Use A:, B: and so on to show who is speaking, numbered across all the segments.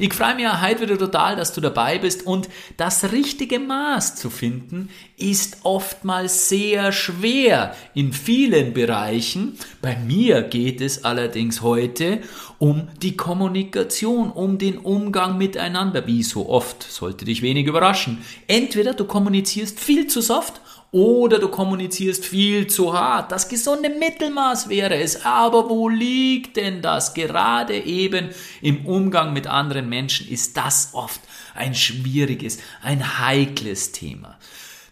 A: Ich freue mich heute wieder total, dass du dabei bist und das richtige Maß zu finden ist oftmals sehr schwer in vielen Bereichen. Bei mir geht es allerdings heute um die Kommunikation, um den Umgang miteinander. Wie so oft, sollte dich wenig überraschen. Entweder du kommunizierst viel zu soft oder du kommunizierst viel zu hart. Das gesunde Mittelmaß wäre es. Aber wo liegt denn das? Gerade eben im Umgang mit anderen Menschen ist das oft ein schwieriges, ein heikles Thema.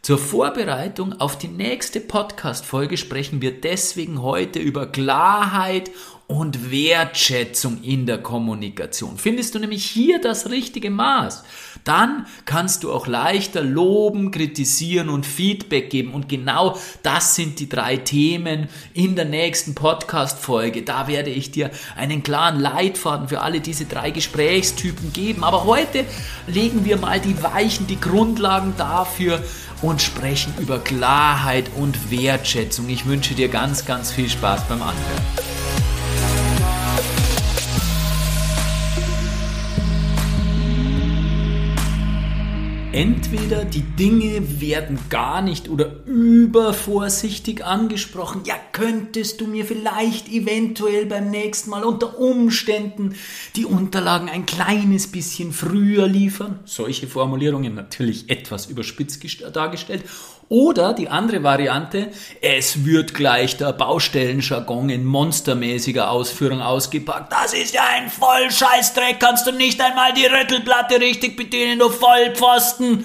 A: Zur Vorbereitung auf die nächste Podcast-Folge sprechen wir deswegen heute über Klarheit und Wertschätzung in der Kommunikation. Findest du nämlich hier das richtige Maß, dann kannst du auch leichter loben, kritisieren und Feedback geben. Und genau das sind die drei Themen in der nächsten Podcast-Folge. Da werde ich dir einen klaren Leitfaden für alle diese drei Gesprächstypen geben. Aber heute legen wir mal die Weichen, die Grundlagen dafür und sprechen über Klarheit und Wertschätzung. Ich wünsche dir ganz, ganz viel Spaß beim Anhören. Entweder die Dinge werden gar nicht oder übervorsichtig angesprochen. Ja, könntest du mir vielleicht eventuell beim nächsten Mal unter Umständen die Unterlagen ein kleines bisschen früher liefern? Solche Formulierungen natürlich etwas überspitzt dargestellt. Oder die andere Variante, es wird gleich der Baustellenjargon in monstermäßiger Ausführung ausgepackt. Das ist ja ein Vollscheißdreck, kannst du nicht einmal die Rüttelplatte richtig bedienen, du Vollpfosten.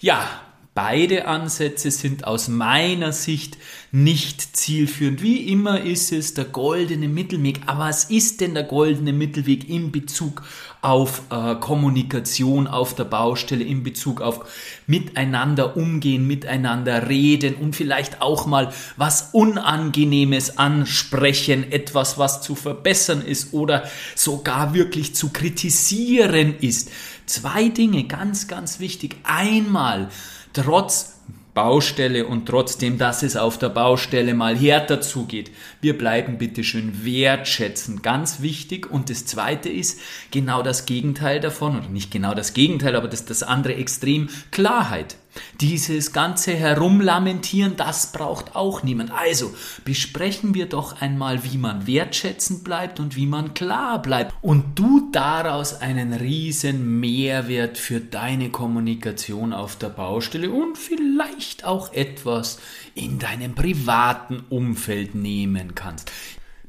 A: Ja, beide Ansätze sind aus meiner Sicht nicht zielführend. Wie immer ist es der goldene Mittelweg. Aber was ist denn der goldene Mittelweg in Bezug auf äh, Kommunikation auf der Baustelle, in Bezug auf miteinander umgehen, miteinander reden und vielleicht auch mal was Unangenehmes ansprechen, etwas, was zu verbessern ist oder sogar wirklich zu kritisieren ist. Zwei Dinge, ganz, ganz wichtig. Einmal, trotz Baustelle und trotzdem, dass es auf der Baustelle mal härter zugeht. Wir bleiben bitte schön wertschätzen, ganz wichtig. Und das zweite ist genau das Gegenteil davon, oder nicht genau das Gegenteil, aber das, das andere Extrem, Klarheit. Dieses ganze Herumlamentieren, das braucht auch niemand. Also besprechen wir doch einmal, wie man wertschätzend bleibt und wie man klar bleibt. Und du daraus einen riesen Mehrwert für deine Kommunikation auf der Baustelle und vielleicht auch etwas in deinem privaten Umfeld nehmen kannst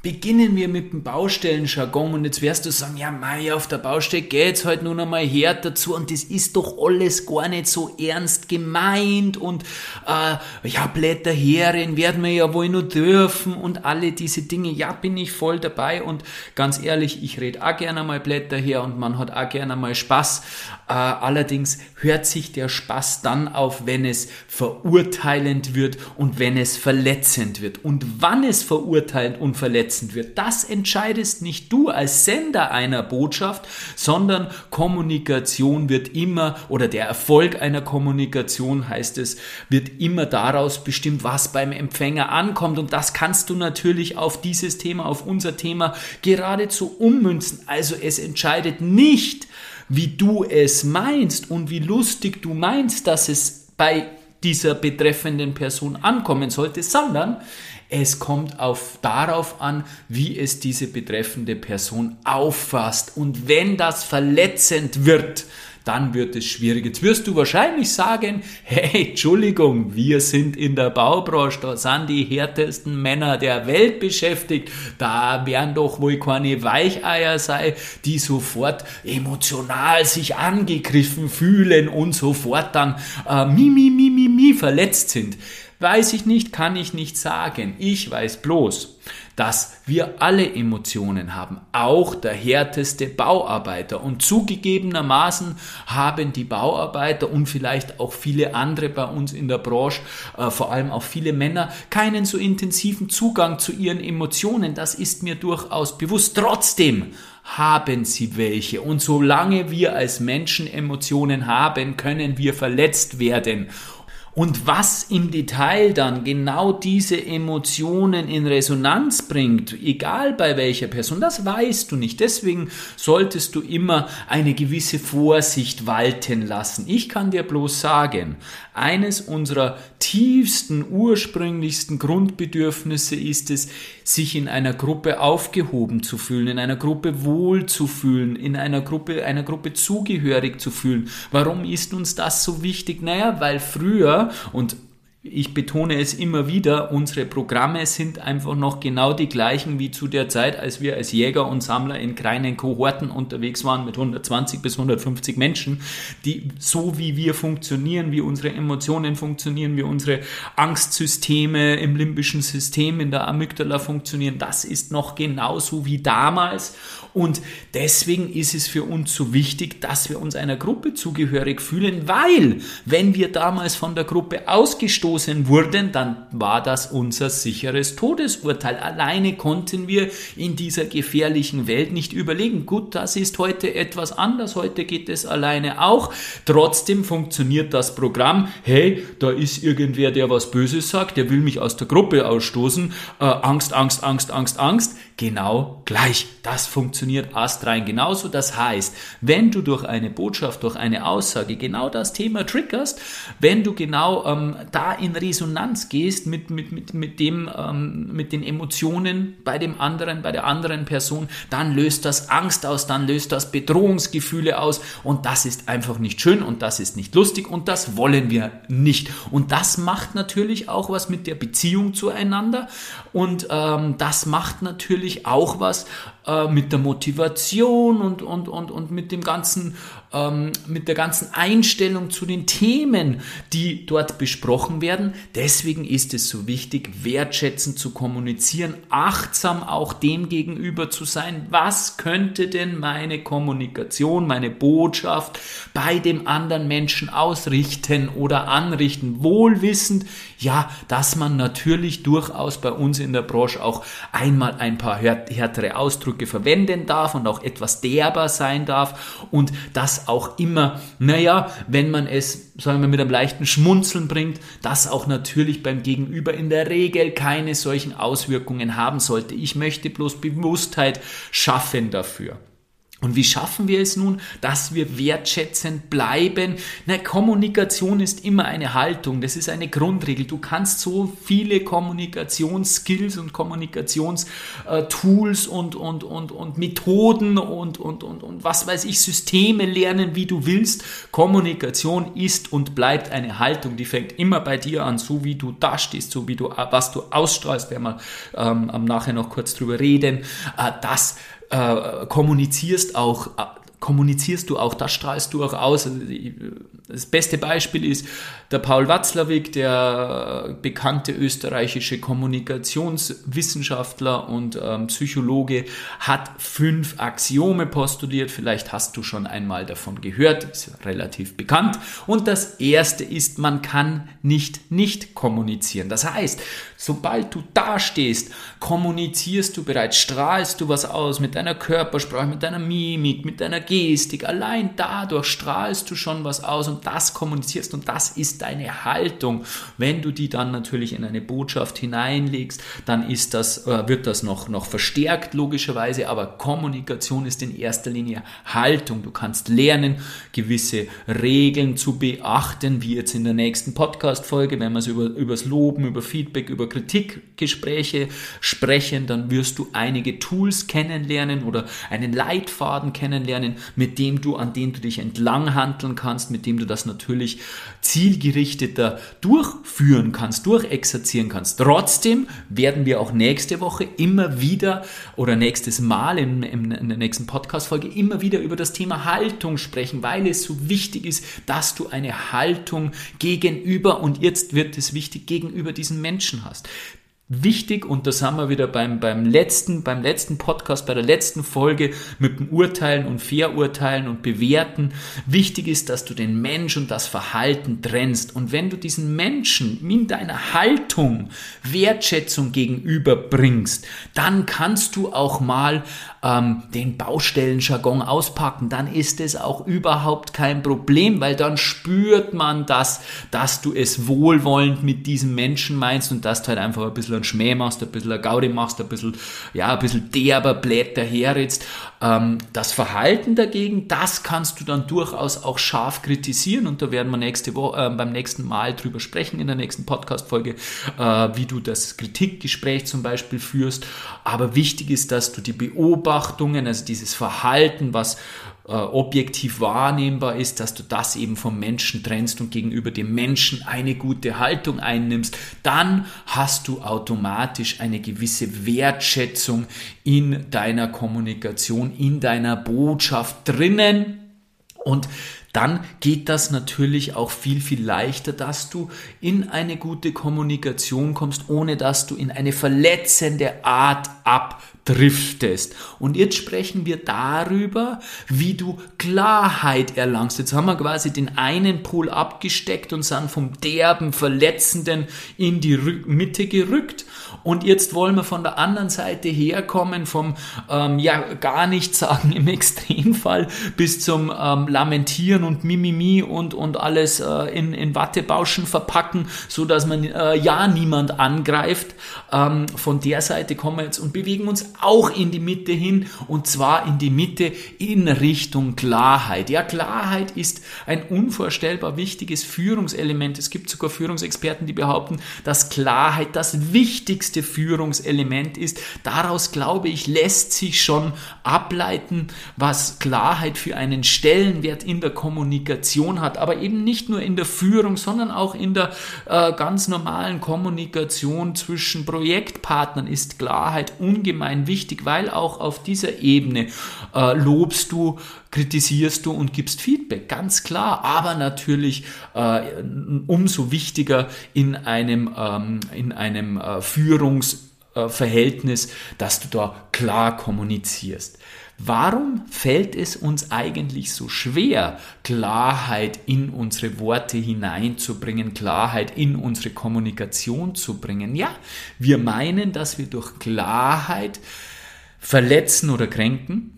A: beginnen wir mit dem Baustellenjargon und jetzt wirst du sagen, ja mei, auf der Baustelle geht's halt nur noch mal her dazu und das ist doch alles gar nicht so ernst gemeint und äh, ja, Blätterherin werden wir ja wohl nur dürfen und alle diese Dinge, ja, bin ich voll dabei und ganz ehrlich, ich rede auch gerne mal Blätter her und man hat auch gerne mal Spaß, äh, allerdings hört sich der Spaß dann auf, wenn es verurteilend wird und wenn es verletzend wird und wann es verurteilend und verletzend wird. Das entscheidest nicht du als Sender einer Botschaft, sondern Kommunikation wird immer oder der Erfolg einer Kommunikation heißt es, wird immer daraus bestimmt, was beim Empfänger ankommt und das kannst du natürlich auf dieses Thema, auf unser Thema geradezu ummünzen. Also es entscheidet nicht, wie du es meinst und wie lustig du meinst, dass es bei dieser betreffenden Person ankommen sollte, sondern es kommt auf, darauf an, wie es diese betreffende Person auffasst. Und wenn das verletzend wird, dann wird es schwierig. Jetzt wirst du wahrscheinlich sagen, hey, Entschuldigung, wir sind in der Baubranche, da sind die härtesten Männer der Welt beschäftigt, da werden doch wohl keine Weicheier sein, die sofort emotional sich angegriffen fühlen und sofort dann äh, mi, mi, mi, mi, mi verletzt sind. Weiß ich nicht, kann ich nicht sagen. Ich weiß bloß, dass wir alle Emotionen haben, auch der härteste Bauarbeiter. Und zugegebenermaßen haben die Bauarbeiter und vielleicht auch viele andere bei uns in der Branche, äh, vor allem auch viele Männer, keinen so intensiven Zugang zu ihren Emotionen. Das ist mir durchaus bewusst. Trotzdem haben sie welche. Und solange wir als Menschen Emotionen haben, können wir verletzt werden. Und was im Detail dann genau diese Emotionen in Resonanz bringt, egal bei welcher Person, das weißt du nicht. Deswegen solltest du immer eine gewisse Vorsicht walten lassen. Ich kann dir bloß sagen, eines unserer tiefsten, ursprünglichsten Grundbedürfnisse ist es, sich in einer Gruppe aufgehoben zu fühlen, in einer Gruppe wohl zu fühlen, in einer Gruppe, einer Gruppe zugehörig zu fühlen. Warum ist uns das so wichtig? Naja, weil früher, und ich betone es immer wieder, unsere Programme sind einfach noch genau die gleichen wie zu der Zeit, als wir als Jäger und Sammler in kleinen Kohorten unterwegs waren mit 120 bis 150 Menschen, die so wie wir funktionieren, wie unsere Emotionen funktionieren, wie unsere Angstsysteme im limbischen System in der Amygdala funktionieren, das ist noch genauso wie damals und deswegen ist es für uns so wichtig, dass wir uns einer Gruppe zugehörig fühlen, weil wenn wir damals von der Gruppe ausgestoßen wurden, dann war das unser sicheres Todesurteil. Alleine konnten wir in dieser gefährlichen Welt nicht überlegen. Gut, das ist heute etwas anders. Heute geht es alleine auch. Trotzdem funktioniert das Programm. Hey, da ist irgendwer, der was Böses sagt, der will mich aus der Gruppe ausstoßen. Äh, Angst, Angst, Angst, Angst, Angst. Genau gleich. Das funktioniert funktioniert astrein genauso. Das heißt, wenn du durch eine Botschaft, durch eine Aussage genau das Thema triggerst, wenn du genau ähm, da in Resonanz gehst mit, mit, mit, mit, dem, ähm, mit den Emotionen bei dem anderen, bei der anderen Person, dann löst das Angst aus, dann löst das Bedrohungsgefühle aus und das ist einfach nicht schön und das ist nicht lustig und das wollen wir nicht. Und das macht natürlich auch was mit der Beziehung zueinander und ähm, das macht natürlich auch was äh, mit der Motivation und, und, und, und mit dem ganzen, ähm, mit der ganzen Einstellung zu den Themen, die dort besprochen werden. Deswegen ist es so wichtig, wertschätzend zu kommunizieren, achtsam auch dem gegenüber zu sein. Was könnte denn meine Kommunikation, meine Botschaft bei dem anderen Menschen ausrichten oder anrichten? Wohlwissend, ja, dass man natürlich durchaus bei uns in der Branche auch einmal ein paar härtere Ausdrücke verwenden darf und auch etwas derber sein darf und auch immer, naja, wenn man es, sagen wir, mit einem leichten Schmunzeln bringt, das auch natürlich beim Gegenüber in der Regel keine solchen Auswirkungen haben sollte. Ich möchte bloß Bewusstheit schaffen dafür. Und wie schaffen wir es nun, dass wir wertschätzend bleiben? Na, Kommunikation ist immer eine Haltung, das ist eine Grundregel. Du kannst so viele Kommunikationsskills und Kommunikationstools und, und, und, und Methoden und, und, und, und was weiß ich, Systeme lernen, wie du willst. Kommunikation ist und bleibt eine Haltung, die fängt immer bei dir an, so wie du da stehst, so wie du, was du ausstrahlst, werden wir ähm, nachher noch kurz drüber reden. Äh, das äh, kommunizierst auch, äh, kommunizierst du auch, das strahlst du auch aus. Das beste Beispiel ist der Paul Watzlawick, der bekannte österreichische Kommunikationswissenschaftler und ähm, Psychologe, hat fünf Axiome postuliert. Vielleicht hast du schon einmal davon gehört, ist relativ bekannt. Und das erste ist, man kann nicht nicht kommunizieren. Das heißt, sobald du dastehst, kommunizierst du bereits, strahlst du was aus mit deiner Körpersprache, mit deiner Mimik, mit deiner Gestik. Allein dadurch strahlst du schon was aus und das kommunizierst und das ist deine Haltung. Wenn du die dann natürlich in eine Botschaft hineinlegst, dann ist das, äh, wird das noch, noch verstärkt logischerweise, aber Kommunikation ist in erster Linie Haltung. Du kannst lernen, gewisse Regeln zu beachten, wie jetzt in der nächsten Podcast-Folge, wenn wir es über, übers Loben, über Feedback, über Kritikgespräche sprechen, dann wirst du einige Tools kennenlernen oder einen Leitfaden kennenlernen, mit dem du, an dem du dich entlang handeln kannst, mit dem du du das natürlich zielgerichteter durchführen kannst, durchexerzieren kannst. Trotzdem werden wir auch nächste Woche immer wieder oder nächstes Mal in, in, in der nächsten Podcast-Folge immer wieder über das Thema Haltung sprechen, weil es so wichtig ist, dass du eine Haltung gegenüber und jetzt wird es wichtig gegenüber diesen Menschen hast wichtig und da sind wir wieder beim, beim letzten, beim letzten Podcast, bei der letzten Folge mit dem Urteilen und Verurteilen und Bewerten. Wichtig ist, dass du den Mensch und das Verhalten trennst. Und wenn du diesen Menschen in deiner Haltung Wertschätzung gegenüberbringst, dann kannst du auch mal ähm, den Baustellenjargon auspacken. Dann ist es auch überhaupt kein Problem, weil dann spürt man das, dass du es wohlwollend mit diesem Menschen meinst und dass du halt einfach ein bisschen bisschen einen Schmäh machst, ein bisschen eine Gaudi machst, ein bisschen, ja, ein bisschen derber Blätter herritzt. Ähm, das Verhalten dagegen, das kannst du dann durchaus auch scharf kritisieren und da werden wir nächste Woche, äh, beim nächsten Mal drüber sprechen in der nächsten Podcast-Folge, äh, wie du das Kritikgespräch zum Beispiel führst. Aber wichtig ist, dass du die Beobachtungen, also dieses Verhalten, was objektiv wahrnehmbar ist, dass du das eben vom Menschen trennst und gegenüber dem Menschen eine gute Haltung einnimmst, dann hast du automatisch eine gewisse Wertschätzung in deiner Kommunikation, in deiner Botschaft drinnen. Und dann geht das natürlich auch viel, viel leichter, dass du in eine gute Kommunikation kommst, ohne dass du in eine verletzende Art abdriftest. Und jetzt sprechen wir darüber, wie du Klarheit erlangst. Jetzt haben wir quasi den einen Pol abgesteckt und sind vom derben, verletzenden in die Mitte gerückt. Und jetzt wollen wir von der anderen Seite herkommen, vom ähm, ja gar nichts sagen im Extremfall bis zum ähm, Lamentieren und Mimimi und, und alles äh, in, in Wattebauschen verpacken, so dass man äh, ja niemand angreift. Ähm, von der Seite kommen wir jetzt und bewegen uns auch in die Mitte hin und zwar in die Mitte in Richtung Klarheit. Ja, Klarheit ist ein unvorstellbar wichtiges Führungselement. Es gibt sogar Führungsexperten, die behaupten, dass Klarheit das wichtigste wichtigste Führungselement ist. Daraus, glaube ich, lässt sich schon ableiten, was Klarheit für einen Stellenwert in der Kommunikation hat. Aber eben nicht nur in der Führung, sondern auch in der äh, ganz normalen Kommunikation zwischen Projektpartnern ist Klarheit ungemein wichtig, weil auch auf dieser Ebene äh, lobst du kritisierst du und gibst Feedback, ganz klar, aber natürlich äh, umso wichtiger in einem, ähm, in einem äh, Führungsverhältnis, dass du da klar kommunizierst. Warum fällt es uns eigentlich so schwer, Klarheit in unsere Worte hineinzubringen, Klarheit in unsere Kommunikation zu bringen? Ja, wir meinen, dass wir durch Klarheit verletzen oder kränken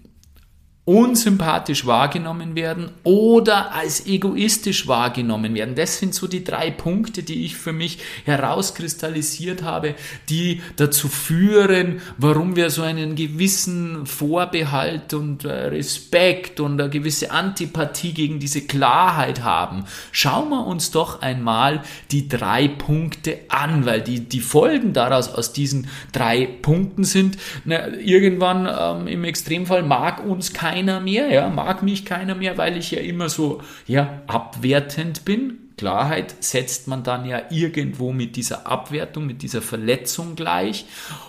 A: unsympathisch wahrgenommen werden oder als egoistisch wahrgenommen werden. Das sind so die drei Punkte, die ich für mich herauskristallisiert habe, die dazu führen, warum wir so einen gewissen Vorbehalt und äh, Respekt und eine gewisse Antipathie gegen diese Klarheit haben. Schauen wir uns doch einmal die drei Punkte an, weil die, die Folgen daraus aus diesen drei Punkten sind, na, irgendwann ähm, im Extremfall mag uns kein keiner mehr, ja, mag mich keiner mehr, weil ich ja immer so, ja, abwertend bin. Klarheit setzt man dann ja irgendwo mit dieser Abwertung, mit dieser Verletzung gleich.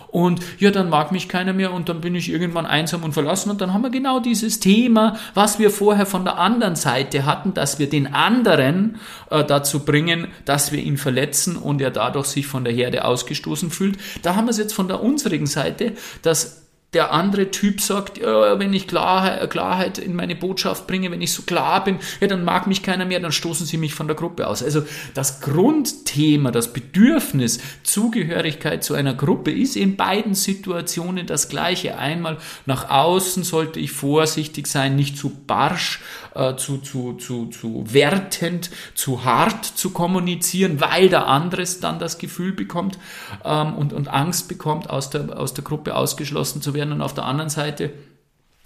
A: Und ja, dann mag mich keiner mehr und dann bin ich irgendwann einsam und verlassen. Und dann haben wir genau dieses Thema, was wir vorher von der anderen Seite hatten, dass wir den anderen äh, dazu bringen, dass wir ihn verletzen und er dadurch sich von der Herde ausgestoßen fühlt. Da haben wir es jetzt von der unsrigen Seite, dass der andere Typ sagt, ja, wenn ich Klarheit, Klarheit in meine Botschaft bringe, wenn ich so klar bin, ja, dann mag mich keiner mehr, dann stoßen sie mich von der Gruppe aus. Also das Grundthema, das Bedürfnis, Zugehörigkeit zu einer Gruppe ist in beiden Situationen das gleiche. Einmal nach außen sollte ich vorsichtig sein, nicht zu barsch äh, zu, zu, zu, zu wertend, zu hart zu kommunizieren, weil der andere dann das Gefühl bekommt ähm, und, und Angst bekommt, aus der, aus der Gruppe ausgeschlossen zu werden. Und auf der anderen Seite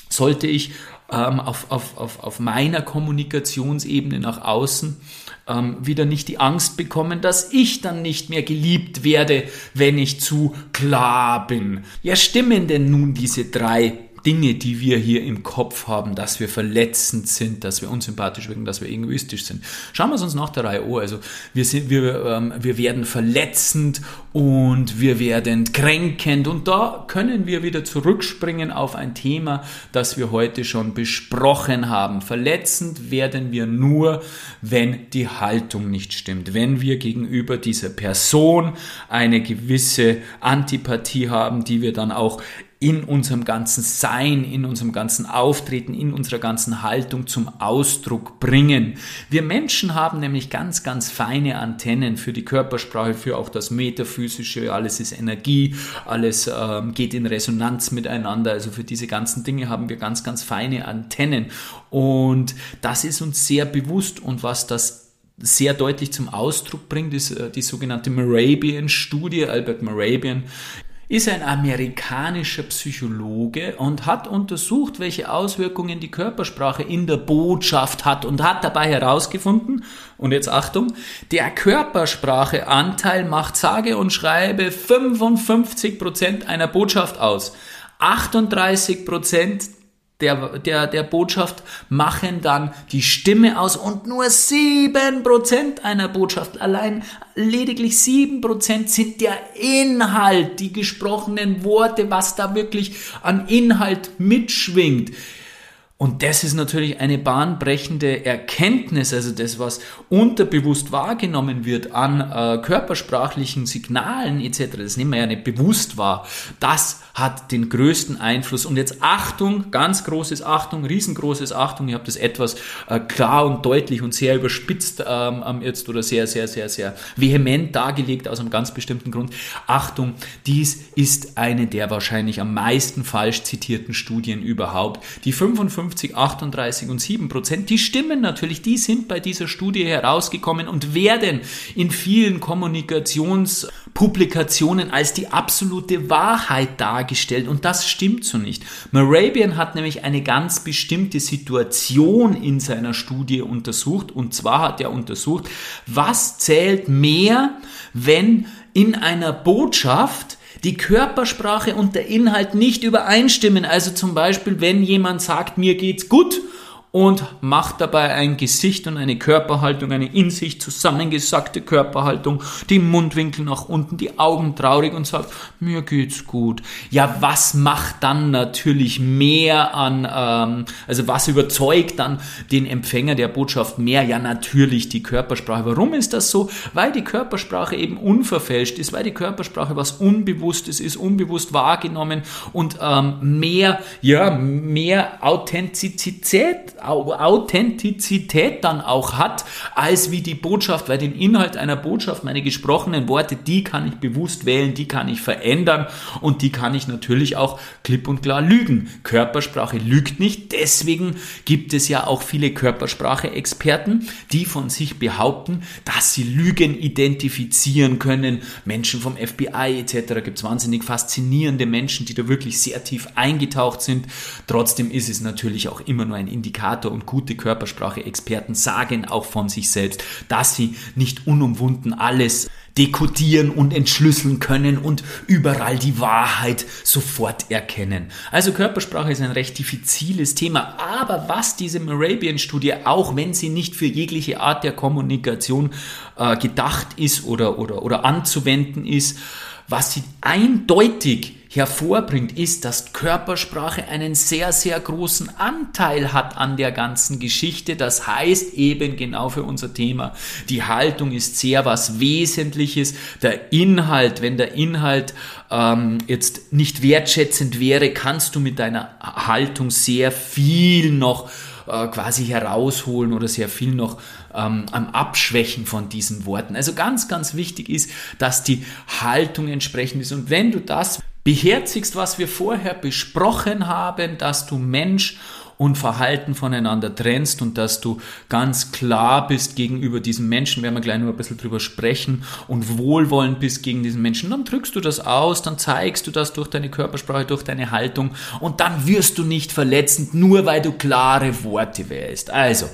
A: sollte ich ähm, auf, auf, auf, auf meiner Kommunikationsebene nach außen ähm, wieder nicht die Angst bekommen, dass ich dann nicht mehr geliebt werde, wenn ich zu klar bin. Ja, stimmen denn nun diese drei Dinge, die wir hier im Kopf haben, dass wir verletzend sind, dass wir unsympathisch wirken, dass wir egoistisch sind. Schauen wir es uns nach der Reihe an. Also wir, sind, wir, ähm, wir werden verletzend und wir werden kränkend und da können wir wieder zurückspringen auf ein Thema, das wir heute schon besprochen haben. Verletzend werden wir nur, wenn die Haltung nicht stimmt, wenn wir gegenüber dieser Person eine gewisse Antipathie haben, die wir dann auch in unserem ganzen Sein, in unserem ganzen Auftreten, in unserer ganzen Haltung zum Ausdruck bringen. Wir Menschen haben nämlich ganz, ganz feine Antennen für die Körpersprache, für auch das Metaphysische, alles ist Energie, alles ähm, geht in Resonanz miteinander. Also für diese ganzen Dinge haben wir ganz, ganz feine Antennen. Und das ist uns sehr bewusst und was das sehr deutlich zum Ausdruck bringt, ist äh, die sogenannte Morabian-Studie. Albert Morabian ist ein amerikanischer Psychologe und hat untersucht, welche Auswirkungen die Körpersprache in der Botschaft hat und hat dabei herausgefunden, und jetzt Achtung, der Körperspracheanteil macht sage und schreibe 55 Prozent einer Botschaft aus. 38 Prozent der, der, der Botschaft machen dann die Stimme aus und nur 7% einer Botschaft, allein lediglich 7% sind der Inhalt, die gesprochenen Worte, was da wirklich an Inhalt mitschwingt. Und das ist natürlich eine bahnbrechende Erkenntnis, also das, was unterbewusst wahrgenommen wird an äh, körpersprachlichen Signalen etc., das nehmen wir ja nicht bewusst wahr, das hat den größten Einfluss. Und jetzt Achtung, ganz großes Achtung, riesengroßes Achtung, ich habe das etwas äh, klar und deutlich und sehr überspitzt ähm, jetzt oder sehr, sehr, sehr, sehr vehement dargelegt aus einem ganz bestimmten Grund. Achtung, dies ist eine der wahrscheinlich am meisten falsch zitierten Studien überhaupt. Die 55, 38 und 7 Prozent, die stimmen natürlich, die sind bei dieser Studie herausgekommen und werden in vielen Kommunikationspublikationen als die absolute Wahrheit dargestellt. Dargestellt und das stimmt so nicht. Morabian hat nämlich eine ganz bestimmte Situation in seiner Studie untersucht. Und zwar hat er untersucht, was zählt mehr, wenn in einer Botschaft die Körpersprache und der Inhalt nicht übereinstimmen. Also zum Beispiel, wenn jemand sagt, mir geht's gut und macht dabei ein Gesicht und eine Körperhaltung, eine in sich zusammengesackte Körperhaltung, die Mundwinkel nach unten, die Augen traurig und sagt, mir geht's gut. Ja, was macht dann natürlich mehr an, ähm, also was überzeugt dann den Empfänger der Botschaft mehr? Ja, natürlich die Körpersprache. Warum ist das so? Weil die Körpersprache eben unverfälscht ist, weil die Körpersprache was Unbewusstes ist, unbewusst wahrgenommen und ähm, mehr, ja, mehr Authentizität Authentizität dann auch hat, als wie die Botschaft, weil den Inhalt einer Botschaft, meine gesprochenen Worte, die kann ich bewusst wählen, die kann ich verändern und die kann ich natürlich auch klipp und klar lügen. Körpersprache lügt nicht, deswegen gibt es ja auch viele Körpersprache-Experten, die von sich behaupten, dass sie Lügen identifizieren können. Menschen vom FBI etc. gibt es wahnsinnig faszinierende Menschen, die da wirklich sehr tief eingetaucht sind. Trotzdem ist es natürlich auch immer nur ein Indikator Kommunikator und gute Körpersprache-Experten sagen auch von sich selbst, dass sie nicht unumwunden alles dekodieren und entschlüsseln können und überall die Wahrheit sofort erkennen. Also Körpersprache ist ein recht diffiziles Thema, aber was diese Morabian-Studie, auch wenn sie nicht für jegliche Art der Kommunikation äh, gedacht ist oder, oder, oder anzuwenden ist, was sie eindeutig hervorbringt, ist, dass Körpersprache einen sehr, sehr großen Anteil hat an der ganzen Geschichte. Das heißt eben genau für unser Thema, die Haltung ist sehr was Wesentliches. Der Inhalt, wenn der Inhalt ähm, jetzt nicht wertschätzend wäre, kannst du mit deiner Haltung sehr viel noch äh, quasi herausholen oder sehr viel noch ähm, am Abschwächen von diesen Worten. Also ganz, ganz wichtig ist, dass die Haltung entsprechend ist. Und wenn du das beherzigst, was wir vorher besprochen haben, dass du Mensch und Verhalten voneinander trennst und dass du ganz klar bist gegenüber diesem Menschen, werden wir gleich noch ein bisschen drüber sprechen, und wohlwollend bist gegen diesen Menschen, dann drückst du das aus, dann zeigst du das durch deine Körpersprache, durch deine Haltung. Und dann wirst du nicht verletzend, nur weil du klare Worte wählst. Also,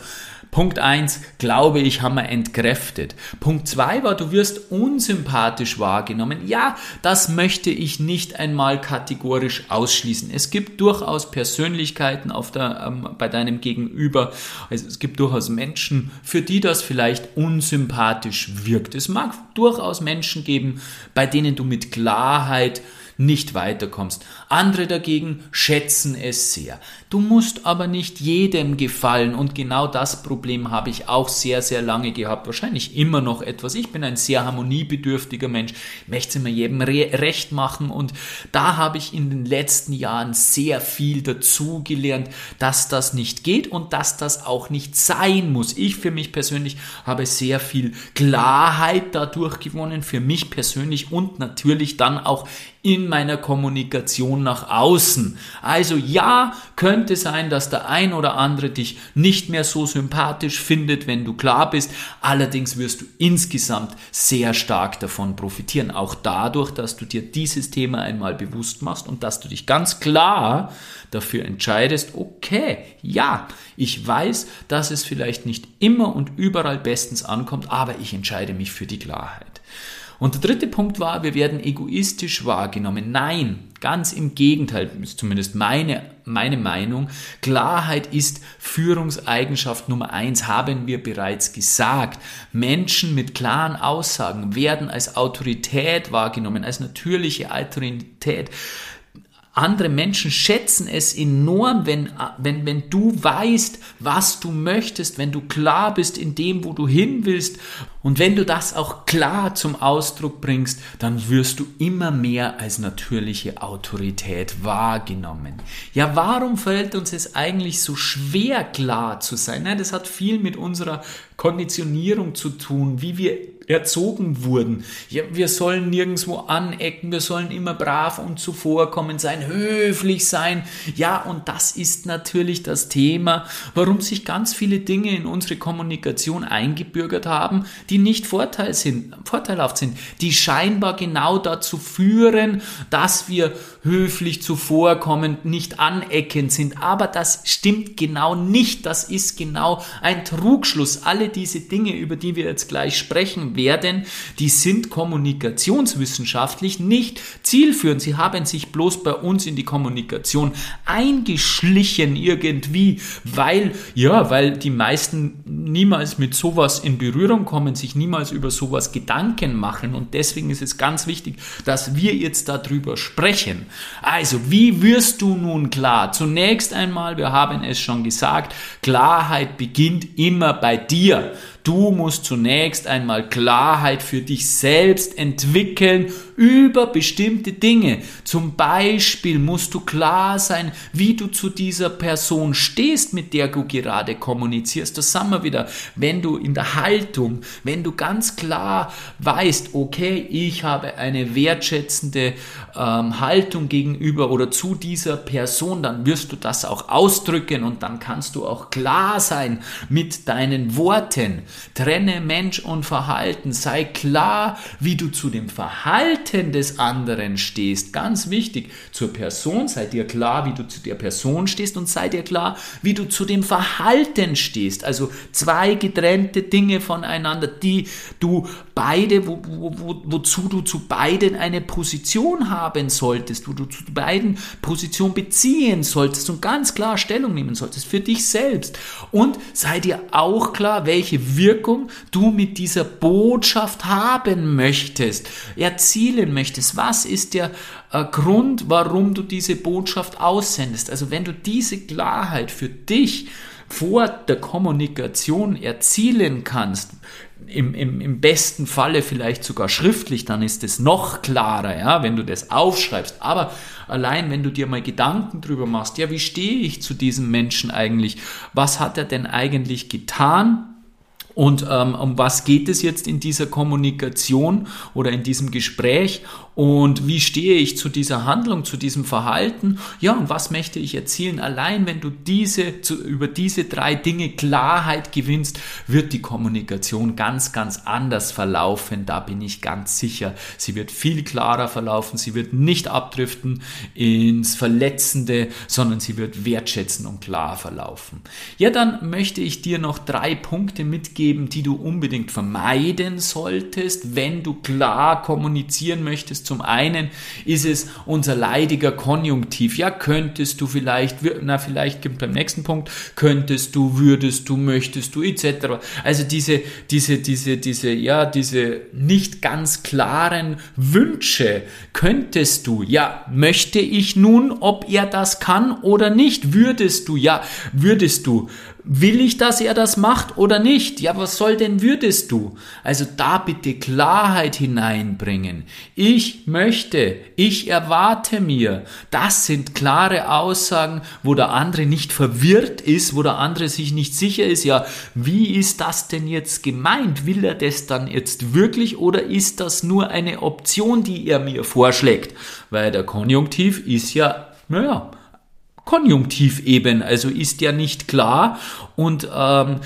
A: Punkt eins glaube ich, haben wir entkräftet. Punkt zwei war, du wirst unsympathisch wahrgenommen. Ja, das möchte ich nicht einmal kategorisch ausschließen. Es gibt durchaus Persönlichkeiten auf der, ähm, bei deinem Gegenüber. Also es gibt durchaus Menschen, für die das vielleicht unsympathisch wirkt. Es mag durchaus Menschen geben, bei denen du mit Klarheit nicht weiterkommst. Andere dagegen schätzen es sehr. Du musst aber nicht jedem gefallen und genau das Problem habe ich auch sehr, sehr lange gehabt. Wahrscheinlich immer noch etwas. Ich bin ein sehr harmoniebedürftiger Mensch, möchte es immer jedem re recht machen und da habe ich in den letzten Jahren sehr viel dazu gelernt, dass das nicht geht und dass das auch nicht sein muss. Ich für mich persönlich habe sehr viel Klarheit dadurch gewonnen, für mich persönlich und natürlich dann auch in meiner Kommunikation nach außen. Also ja, könnte sein, dass der ein oder andere dich nicht mehr so sympathisch findet, wenn du klar bist. Allerdings wirst du insgesamt sehr stark davon profitieren. Auch dadurch, dass du dir dieses Thema einmal bewusst machst und dass du dich ganz klar dafür entscheidest, okay, ja, ich weiß, dass es vielleicht nicht immer und überall bestens ankommt, aber ich entscheide mich für die Klarheit. Und der dritte Punkt war, wir werden egoistisch wahrgenommen. Nein, ganz im Gegenteil, ist zumindest meine, meine Meinung. Klarheit ist Führungseigenschaft Nummer eins, haben wir bereits gesagt. Menschen mit klaren Aussagen werden als Autorität wahrgenommen, als natürliche Autorität andere Menschen schätzen es enorm, wenn, wenn, wenn du weißt, was du möchtest, wenn du klar bist in dem, wo du hin willst. Und wenn du das auch klar zum Ausdruck bringst, dann wirst du immer mehr als natürliche Autorität wahrgenommen. Ja, warum fällt uns es eigentlich so schwer, klar zu sein? Ja, das hat viel mit unserer Konditionierung zu tun, wie wir erzogen wurden. Ja, wir sollen nirgendwo anecken, wir sollen immer brav und zuvorkommen sein, höflich sein. Ja, und das ist natürlich das Thema, warum sich ganz viele Dinge in unsere Kommunikation eingebürgert haben, die nicht Vorteil sind, vorteilhaft sind, die scheinbar genau dazu führen, dass wir höflich zuvorkommen, nicht aneckend sind. Aber das stimmt genau nicht. Das ist genau ein Trugschluss. Alle diese Dinge, über die wir jetzt gleich sprechen werden, die sind kommunikationswissenschaftlich nicht zielführend. Sie haben sich bloß bei uns in die Kommunikation eingeschlichen irgendwie, weil, ja, weil die meisten niemals mit sowas in Berührung kommen, sich niemals über sowas Gedanken machen. Und deswegen ist es ganz wichtig, dass wir jetzt darüber sprechen. Also, wie wirst du nun klar? Zunächst einmal, wir haben es schon gesagt, Klarheit beginnt immer bei dir. Du musst zunächst einmal Klarheit für dich selbst entwickeln über bestimmte Dinge. Zum Beispiel musst du klar sein, wie du zu dieser Person stehst, mit der du gerade kommunizierst. Das sagen wir wieder, wenn du in der Haltung, wenn du ganz klar weißt, okay, ich habe eine wertschätzende ähm, Haltung gegenüber oder zu dieser Person, dann wirst du das auch ausdrücken und dann kannst du auch klar sein mit deinen Worten. Trenne Mensch und Verhalten. Sei klar, wie du zu dem Verhalten des anderen stehst. Ganz wichtig. Zur Person sei dir klar, wie du zu der Person stehst und sei dir klar, wie du zu dem Verhalten stehst. Also zwei getrennte Dinge voneinander, die du beide, wo, wo, wo, wozu du zu beiden eine Position haben solltest, wo du zu beiden Position beziehen solltest und ganz klar Stellung nehmen solltest für dich selbst. Und sei dir auch klar, welche Wirkung du mit dieser Botschaft haben möchtest, erzielen möchtest. Was ist der äh, Grund, warum du diese Botschaft aussendest? Also wenn du diese Klarheit für dich vor der Kommunikation erzielen kannst, im, im, im besten Falle vielleicht sogar schriftlich, dann ist es noch klarer, ja, wenn du das aufschreibst. Aber allein, wenn du dir mal Gedanken drüber machst, ja, wie stehe ich zu diesem Menschen eigentlich? Was hat er denn eigentlich getan? Und ähm, um was geht es jetzt in dieser Kommunikation oder in diesem Gespräch? Und wie stehe ich zu dieser Handlung, zu diesem Verhalten? Ja, und was möchte ich erzielen? Allein wenn du diese, zu, über diese drei Dinge Klarheit gewinnst, wird die Kommunikation ganz, ganz anders verlaufen. Da bin ich ganz sicher. Sie wird viel klarer verlaufen. Sie wird nicht abdriften ins Verletzende, sondern sie wird wertschätzen und klar verlaufen. Ja, dann möchte ich dir noch drei Punkte mitgeben, geben, die du unbedingt vermeiden solltest, wenn du klar kommunizieren möchtest. Zum einen ist es unser leidiger Konjunktiv. Ja, könntest du vielleicht, na vielleicht gibt beim nächsten Punkt, könntest du, würdest du, möchtest du, etc. Also diese, diese, diese, diese, ja, diese nicht ganz klaren Wünsche, könntest du, ja, möchte ich nun, ob er das kann oder nicht, würdest du, ja, würdest du, Will ich, dass er das macht oder nicht? Ja, was soll denn würdest du? Also da bitte Klarheit hineinbringen. Ich möchte, ich erwarte mir. Das sind klare Aussagen, wo der andere nicht verwirrt ist, wo der andere sich nicht sicher ist. Ja, wie ist das denn jetzt gemeint? Will er das dann jetzt wirklich oder ist das nur eine Option, die er mir vorschlägt? Weil der Konjunktiv ist ja, naja, Konjunktiv eben, also ist ja nicht klar und ähm,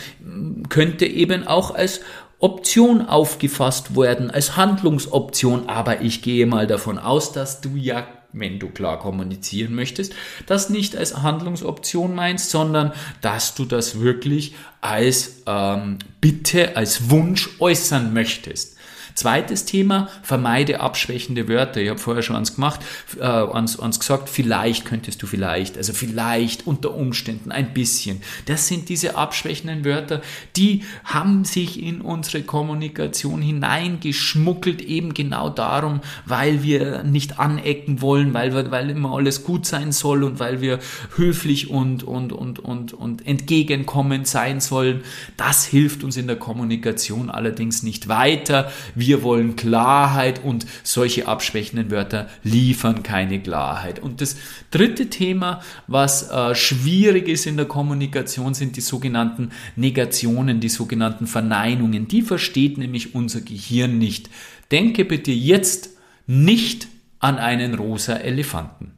A: könnte eben auch als Option aufgefasst werden, als Handlungsoption. Aber ich gehe mal davon aus, dass du ja wenn du klar kommunizieren möchtest, das nicht als Handlungsoption meinst, sondern dass du das wirklich als ähm, Bitte, als Wunsch äußern möchtest. Zweites Thema, vermeide abschwächende Wörter. Ich habe vorher schon ans gemacht, äh, ans, ans gesagt, vielleicht könntest du vielleicht, also vielleicht unter Umständen ein bisschen. Das sind diese abschwächenden Wörter, die haben sich in unsere Kommunikation hineingeschmuggelt, eben genau darum, weil wir nicht anecken wollen, weil, weil immer alles gut sein soll und weil wir höflich und, und, und, und, und entgegenkommend sein sollen. Das hilft uns in der Kommunikation allerdings nicht weiter. Wir wollen Klarheit und solche abschwächenden Wörter liefern keine Klarheit. Und das dritte Thema, was äh, schwierig ist in der Kommunikation, sind die sogenannten Negationen, die sogenannten Verneinungen. Die versteht nämlich unser Gehirn nicht. Denke bitte jetzt nicht an einen rosa Elefanten.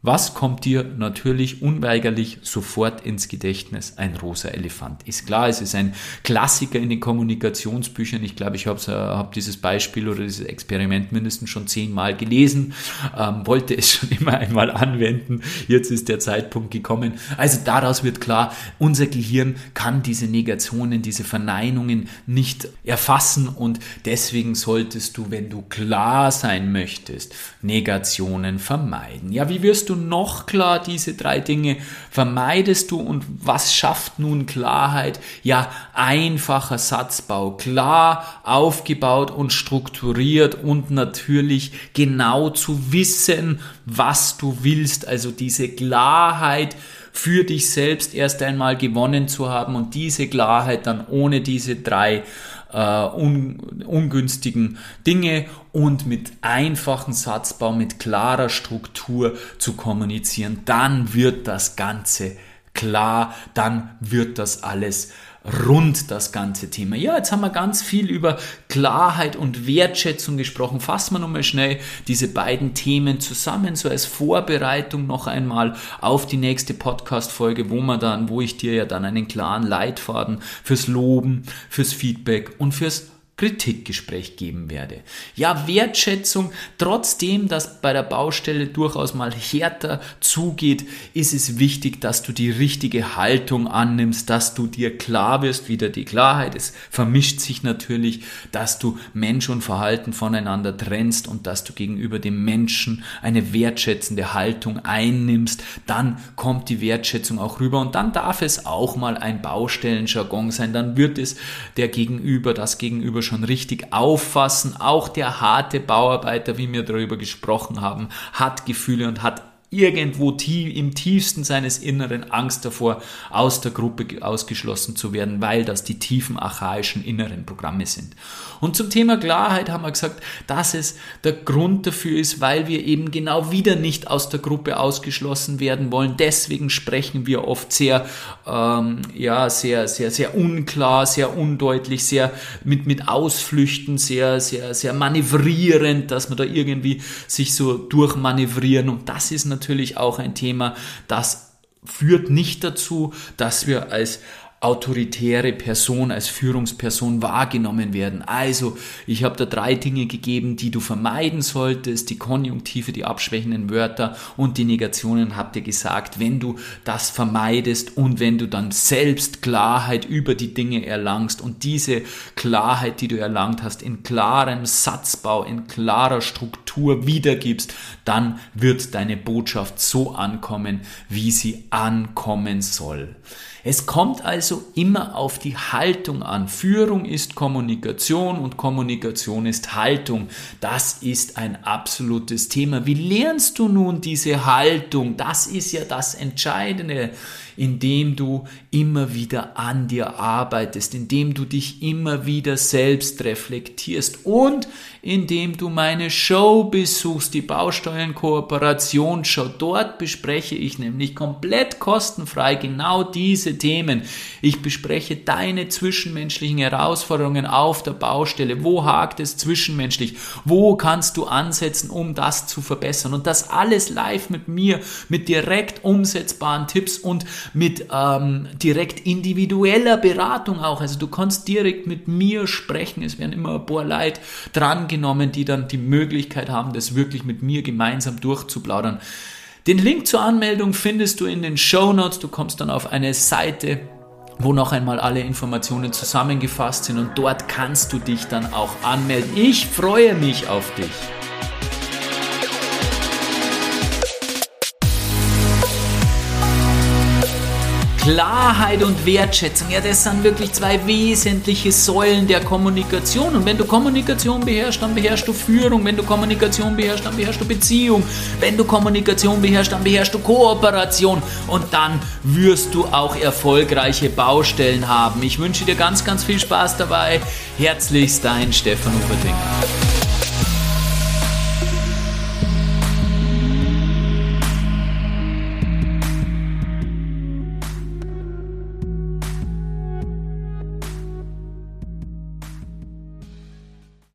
A: Was kommt dir natürlich unweigerlich sofort ins Gedächtnis? Ein rosa Elefant. Ist klar, es ist ein Klassiker in den Kommunikationsbüchern. Ich glaube, ich habe hab dieses Beispiel oder dieses Experiment mindestens schon zehnmal gelesen, ähm, wollte es schon immer einmal anwenden. Jetzt ist der Zeitpunkt gekommen. Also daraus wird klar, unser Gehirn kann diese Negationen, diese Verneinungen nicht erfassen und deswegen solltest du, wenn du klar sein möchtest, Negationen vermeiden. Ja, wie wirst du noch klar diese drei Dinge? Vermeidest du und was schafft nun Klarheit? Ja, einfacher Satzbau, klar aufgebaut und strukturiert und natürlich genau zu wissen, was du willst. Also diese Klarheit für dich selbst erst einmal gewonnen zu haben und diese Klarheit dann ohne diese drei äh, un, ungünstigen Dinge und mit einfachem Satzbau, mit klarer Struktur zu kommunizieren, dann wird das Ganze klar, dann wird das alles rund das ganze Thema. Ja, jetzt haben wir ganz viel über Klarheit und Wertschätzung gesprochen. Fassen wir nochmal schnell diese beiden Themen zusammen, so als Vorbereitung noch einmal auf die nächste Podcast-Folge, wo man dann, wo ich dir ja dann einen klaren Leitfaden fürs Loben, fürs Feedback und fürs Kritikgespräch geben werde. Ja, Wertschätzung, trotzdem, dass bei der Baustelle durchaus mal härter zugeht, ist es wichtig, dass du die richtige Haltung annimmst, dass du dir klar wirst, wieder die Klarheit, es vermischt sich natürlich, dass du Mensch und Verhalten voneinander trennst und dass du gegenüber dem Menschen eine wertschätzende Haltung einnimmst, dann kommt die Wertschätzung auch rüber und dann darf es auch mal ein Baustellenjargon sein, dann wird es der Gegenüber, das Gegenüber schon richtig auffassen. Auch der harte Bauarbeiter, wie wir darüber gesprochen haben, hat Gefühle und hat irgendwo tief, im tiefsten seines Inneren Angst davor, aus der Gruppe ausgeschlossen zu werden, weil das die tiefen archaischen inneren Programme sind. Und zum Thema Klarheit haben wir gesagt, dass es der Grund dafür ist, weil wir eben genau wieder nicht aus der Gruppe ausgeschlossen werden wollen. Deswegen sprechen wir oft sehr, ähm, ja, sehr, sehr, sehr unklar, sehr undeutlich, sehr mit, mit Ausflüchten, sehr, sehr, sehr manövrierend, dass wir da irgendwie sich so durchmanövrieren. Und das ist natürlich natürlich auch ein Thema, das führt nicht dazu, dass wir als autoritäre Person, als Führungsperson wahrgenommen werden. Also, ich habe da drei Dinge gegeben, die du vermeiden solltest, die Konjunktive, die abschwächenden Wörter und die Negationen habt ihr gesagt, wenn du das vermeidest und wenn du dann selbst Klarheit über die Dinge erlangst und diese Klarheit, die du erlangt hast, in klarem Satzbau, in klarer Struktur wiedergibst, dann wird deine Botschaft so ankommen, wie sie ankommen soll. Es kommt also immer auf die Haltung an. Führung ist Kommunikation und Kommunikation ist Haltung. Das ist ein absolutes Thema. Wie lernst du nun diese Haltung? Das ist ja das Entscheidende indem du immer wieder an dir arbeitest, indem du dich immer wieder selbst reflektierst und indem du meine Show besuchst, die Bausteuernkooperationshow. Dort bespreche ich nämlich komplett kostenfrei genau diese Themen. Ich bespreche deine zwischenmenschlichen Herausforderungen auf der Baustelle. Wo hakt es zwischenmenschlich? Wo kannst du ansetzen, um das zu verbessern? Und das alles live mit mir, mit direkt umsetzbaren Tipps und mit ähm, direkt individueller Beratung auch. Also du kannst direkt mit mir sprechen. Es werden immer ein paar Leute drangenommen, die dann die Möglichkeit haben, das wirklich mit mir gemeinsam durchzuplaudern. Den Link zur Anmeldung findest du in den Show Notes. Du kommst dann auf eine Seite, wo noch einmal alle Informationen zusammengefasst sind und dort kannst du dich dann auch anmelden. Ich freue mich auf dich. Klarheit und Wertschätzung, ja, das sind wirklich zwei wesentliche Säulen der Kommunikation. Und wenn du Kommunikation beherrschst, dann beherrschst du Führung. Wenn du Kommunikation beherrschst, dann beherrschst du Beziehung. Wenn du Kommunikation beherrschst, dann beherrschst du Kooperation. Und dann wirst du auch erfolgreiche Baustellen haben. Ich wünsche dir ganz, ganz viel Spaß dabei. Herzlichst dein Stefan Uferting.